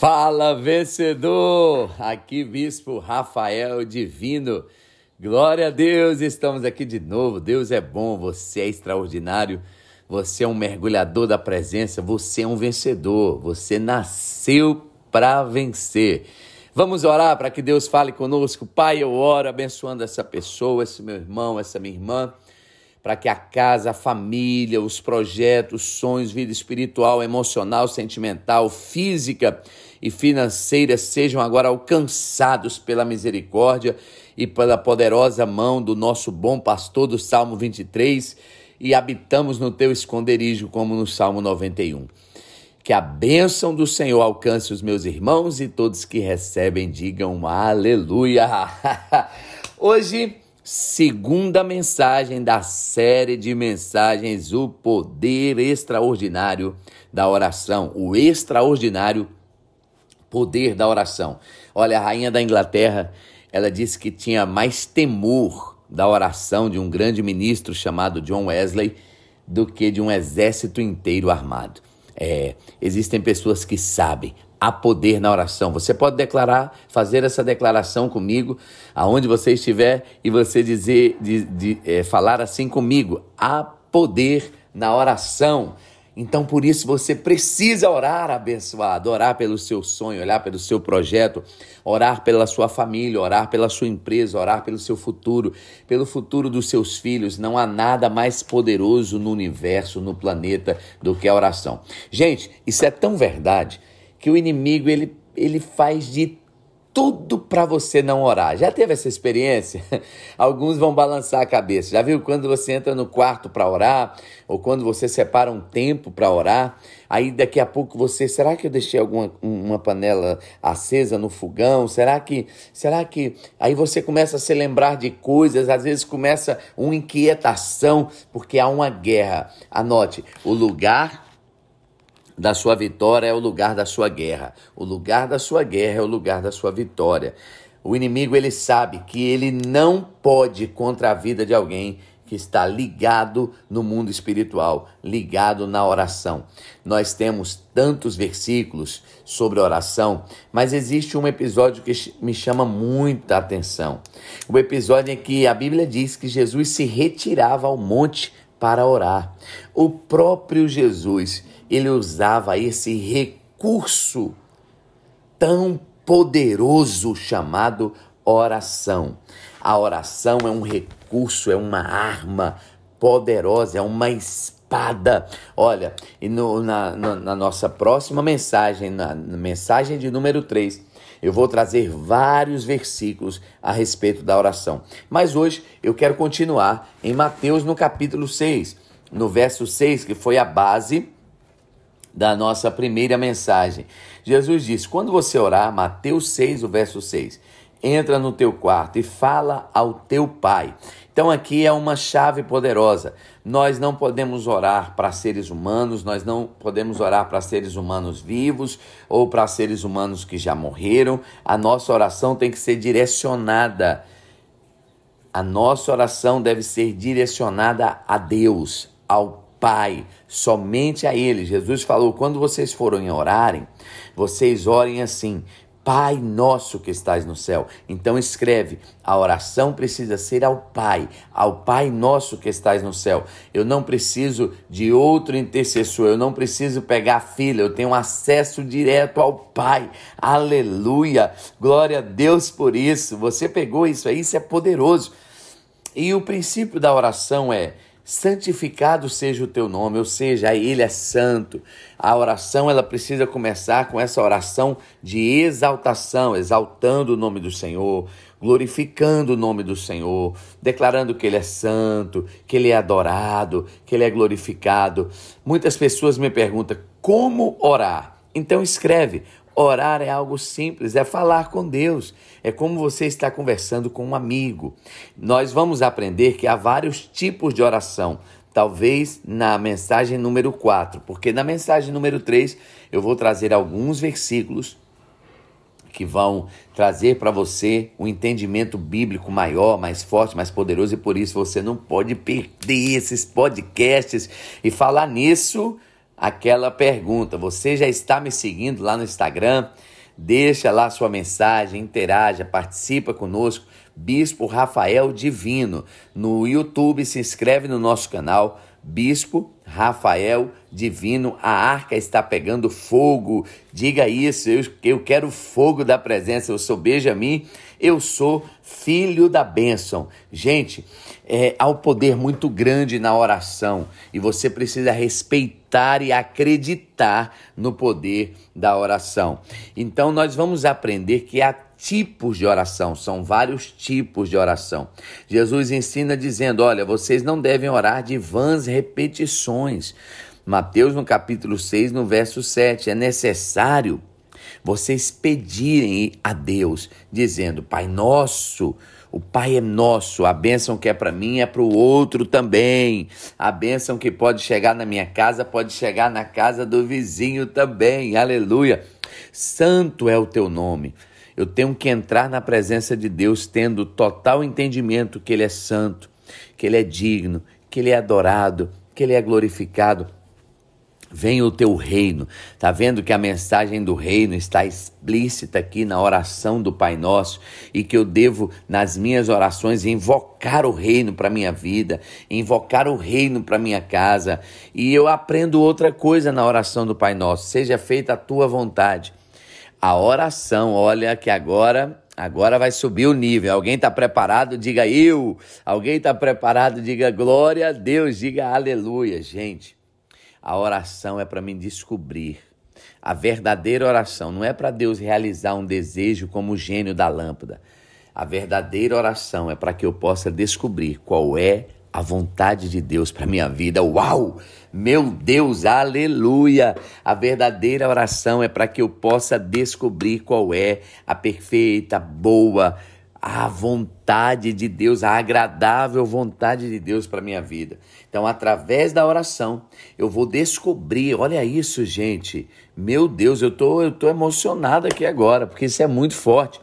Fala vencedor! Aqui Bispo Rafael Divino. Glória a Deus, estamos aqui de novo. Deus é bom, você é extraordinário. Você é um mergulhador da presença, você é um vencedor. Você nasceu para vencer. Vamos orar para que Deus fale conosco. Pai, eu oro abençoando essa pessoa, esse meu irmão, essa minha irmã para que a casa, a família, os projetos, sonhos, vida espiritual, emocional, sentimental, física e financeira sejam agora alcançados pela misericórdia e pela poderosa mão do nosso bom pastor do Salmo 23 e habitamos no teu esconderijo como no Salmo 91. Que a bênção do Senhor alcance os meus irmãos e todos que recebem digam aleluia. Hoje segunda mensagem da série de mensagens O Poder Extraordinário da Oração, o extraordinário poder da oração. Olha, a rainha da Inglaterra, ela disse que tinha mais temor da oração de um grande ministro chamado John Wesley do que de um exército inteiro armado. É, existem pessoas que sabem há poder na oração. Você pode declarar, fazer essa declaração comigo, aonde você estiver, e você dizer, de, de, é, falar assim comigo: há poder na oração. Então, por isso, você precisa orar, abençoado, orar pelo seu sonho, orar pelo seu projeto, orar pela sua família, orar pela sua empresa, orar pelo seu futuro, pelo futuro dos seus filhos. Não há nada mais poderoso no universo, no planeta, do que a oração. Gente, isso é tão verdade que o inimigo ele, ele faz de tudo para você não orar. Já teve essa experiência? Alguns vão balançar a cabeça. Já viu quando você entra no quarto para orar ou quando você separa um tempo para orar? Aí daqui a pouco você, será que eu deixei alguma uma panela acesa no fogão? Será que, será que aí você começa a se lembrar de coisas, às vezes começa uma inquietação porque há uma guerra. Anote, o lugar da sua vitória é o lugar da sua guerra. O lugar da sua guerra é o lugar da sua vitória. O inimigo ele sabe que ele não pode contra a vida de alguém que está ligado no mundo espiritual, ligado na oração. Nós temos tantos versículos sobre oração, mas existe um episódio que me chama muita atenção. O episódio em que a Bíblia diz que Jesus se retirava ao monte para orar. O próprio Jesus ele usava esse recurso tão poderoso chamado oração. A oração é um recurso, é uma arma poderosa, é uma espada. Olha, e no, na, na, na, nossa próxima mensagem, na, na mensagem de número 3, eu vou trazer vários versículos a respeito da oração. Mas hoje eu quero continuar em Mateus no capítulo 6, no verso 6, que foi a base da nossa primeira mensagem. Jesus disse: quando você orar, Mateus 6, o verso 6, entra no teu quarto e fala ao teu pai. Então aqui é uma chave poderosa. Nós não podemos orar para seres humanos, nós não podemos orar para seres humanos vivos ou para seres humanos que já morreram. A nossa oração tem que ser direcionada. A nossa oração deve ser direcionada a Deus, ao Pai, somente a Ele. Jesus falou: quando vocês forem orarem, vocês orem assim. Pai nosso que estás no céu. Então escreve: a oração precisa ser ao Pai, ao Pai nosso que estás no céu. Eu não preciso de outro intercessor, eu não preciso pegar a filha, eu tenho acesso direto ao Pai. Aleluia! Glória a Deus por isso. Você pegou isso aí, isso é poderoso. E o princípio da oração é santificado seja o teu nome, ou seja, ele é santo. A oração ela precisa começar com essa oração de exaltação, exaltando o nome do Senhor, glorificando o nome do Senhor, declarando que ele é santo, que ele é adorado, que ele é glorificado. Muitas pessoas me perguntam como orar. Então escreve Orar é algo simples, é falar com Deus, é como você está conversando com um amigo. Nós vamos aprender que há vários tipos de oração, talvez na mensagem número 4, porque na mensagem número 3 eu vou trazer alguns versículos que vão trazer para você um entendimento bíblico maior, mais forte, mais poderoso, e por isso você não pode perder esses podcasts e falar nisso aquela pergunta. Você já está me seguindo lá no Instagram? Deixa lá sua mensagem, interaja, participa conosco. Bispo Rafael Divino. No YouTube, se inscreve no nosso canal. Bispo Rafael Divino, a arca está pegando fogo. Diga isso, eu, eu quero fogo da presença. Eu sou Benjamin, eu sou filho da bênção. Gente, é, há um poder muito grande na oração e você precisa respeitar e acreditar no poder da oração. Então, nós vamos aprender que há tipos de oração, são vários tipos de oração. Jesus ensina dizendo: olha, vocês não devem orar de vãs repetições. Mateus, no capítulo 6, no verso 7, é necessário vocês pedirem a Deus, dizendo: Pai Nosso, o Pai é nosso, a bênção que é para mim é para o outro também. A bênção que pode chegar na minha casa pode chegar na casa do vizinho também. Aleluia. Santo é o teu nome. Eu tenho que entrar na presença de Deus tendo total entendimento que Ele é santo, que Ele é digno, que Ele é adorado, que Ele é glorificado. Venha o teu reino. Tá vendo que a mensagem do reino está explícita aqui na oração do Pai Nosso e que eu devo nas minhas orações invocar o reino para minha vida, invocar o reino para minha casa. E eu aprendo outra coisa na oração do Pai Nosso: seja feita a tua vontade a oração. Olha que agora agora vai subir o nível. Alguém está preparado? Diga eu. Alguém está preparado? Diga glória a Deus. Diga aleluia, gente. A oração é para me descobrir. A verdadeira oração não é para Deus realizar um desejo como o gênio da lâmpada. A verdadeira oração é para que eu possa descobrir qual é a vontade de Deus para minha vida. Uau! Meu Deus, aleluia! A verdadeira oração é para que eu possa descobrir qual é a perfeita, boa, a vontade de Deus, a agradável vontade de Deus para minha vida. Então, através da oração, eu vou descobrir. Olha isso, gente. Meu Deus, eu tô, eu tô emocionado aqui agora, porque isso é muito forte.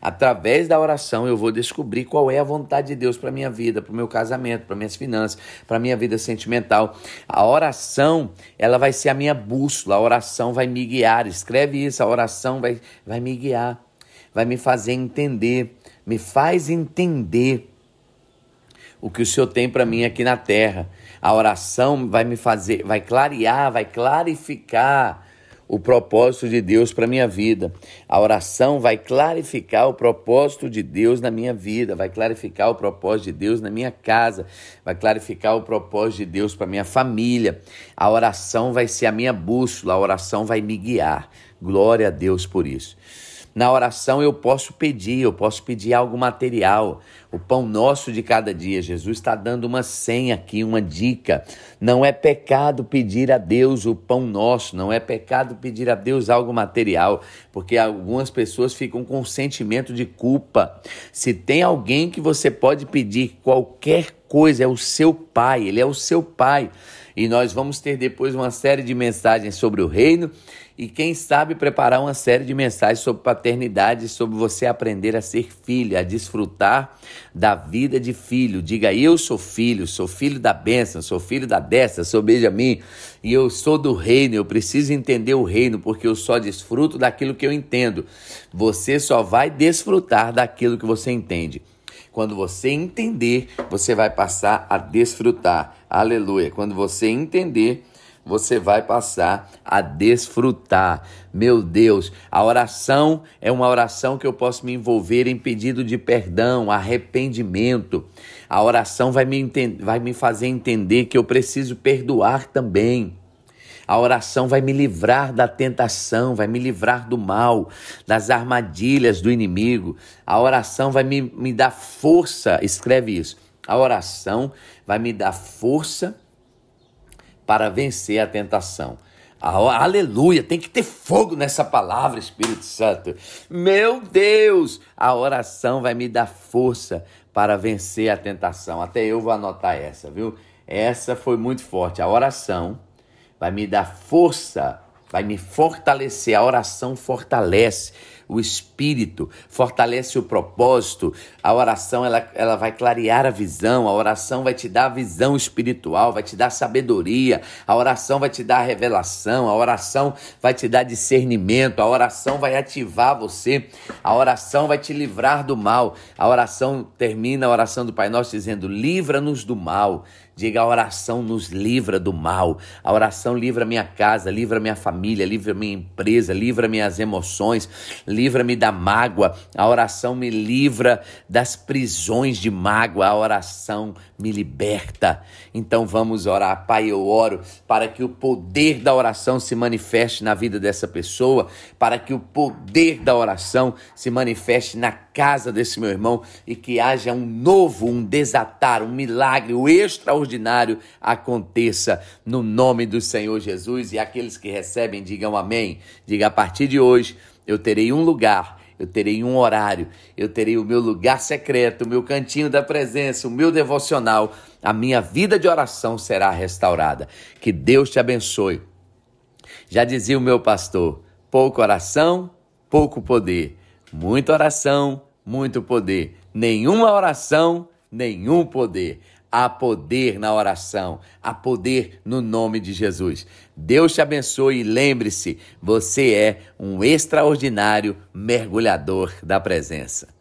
Através da oração eu vou descobrir qual é a vontade de Deus para minha vida, para o meu casamento, para minhas finanças, para minha vida sentimental. A oração, ela vai ser a minha bússola, a oração vai me guiar. Escreve isso, a oração vai, vai me guiar, vai me fazer entender, me faz entender o que o Senhor tem para mim aqui na terra. A oração vai me fazer, vai clarear, vai clarificar o propósito de Deus para minha vida. A oração vai clarificar o propósito de Deus na minha vida, vai clarificar o propósito de Deus na minha casa, vai clarificar o propósito de Deus para minha família. A oração vai ser a minha bússola, a oração vai me guiar. Glória a Deus por isso. Na oração eu posso pedir, eu posso pedir algo material, o pão nosso de cada dia. Jesus está dando uma senha aqui, uma dica. Não é pecado pedir a Deus o pão nosso, não é pecado pedir a Deus algo material, porque algumas pessoas ficam com sentimento de culpa. Se tem alguém que você pode pedir qualquer coisa, é o seu pai, ele é o seu pai. E nós vamos ter depois uma série de mensagens sobre o reino e quem sabe preparar uma série de mensagens sobre paternidade, sobre você aprender a ser filho, a desfrutar da vida de filho. Diga, eu sou filho, sou filho da bênção, sou filho da desta, sou Benjamin, e eu sou do reino, eu preciso entender o reino, porque eu só desfruto daquilo que eu entendo. Você só vai desfrutar daquilo que você entende. Quando você entender, você vai passar a desfrutar. Aleluia. Quando você entender, você vai passar a desfrutar. Meu Deus, a oração é uma oração que eu posso me envolver em pedido de perdão, arrependimento. A oração vai me, vai me fazer entender que eu preciso perdoar também. A oração vai me livrar da tentação, vai me livrar do mal, das armadilhas do inimigo. A oração vai me, me dar força, escreve isso. A oração vai me dar força para vencer a tentação. Aleluia, tem que ter fogo nessa palavra, Espírito Santo. Meu Deus, a oração vai me dar força para vencer a tentação. Até eu vou anotar essa, viu? Essa foi muito forte. A oração vai me dar força, vai me fortalecer. A oração fortalece. O espírito, fortalece o propósito. A oração ela, ela vai clarear a visão, a oração vai te dar visão espiritual, vai te dar sabedoria, a oração vai te dar revelação, a oração vai te dar discernimento, a oração vai ativar você, a oração vai te livrar do mal. A oração termina a oração do Pai Nosso dizendo: livra-nos do mal. Diga a oração nos livra do mal. A oração livra minha casa, livra minha família, livra minha empresa, livra minhas emoções, livra-me da mágoa. A oração me livra das prisões de mágoa. A oração me liberta. Então vamos orar. Pai, eu oro para que o poder da oração se manifeste na vida dessa pessoa, para que o poder da oração se manifeste na casa desse meu irmão e que haja um novo, um desatar, um milagre, o extraordinário aconteça no nome do Senhor Jesus. E aqueles que recebem, digam amém. Diga a partir de hoje, eu terei um lugar eu terei um horário, eu terei o meu lugar secreto, o meu cantinho da presença, o meu devocional, a minha vida de oração será restaurada. Que Deus te abençoe. Já dizia o meu pastor: pouco oração, pouco poder. Muita oração, muito poder. Nenhuma oração, nenhum poder. Há poder na oração, há poder no nome de Jesus. Deus te abençoe e lembre-se: você é um extraordinário mergulhador da presença.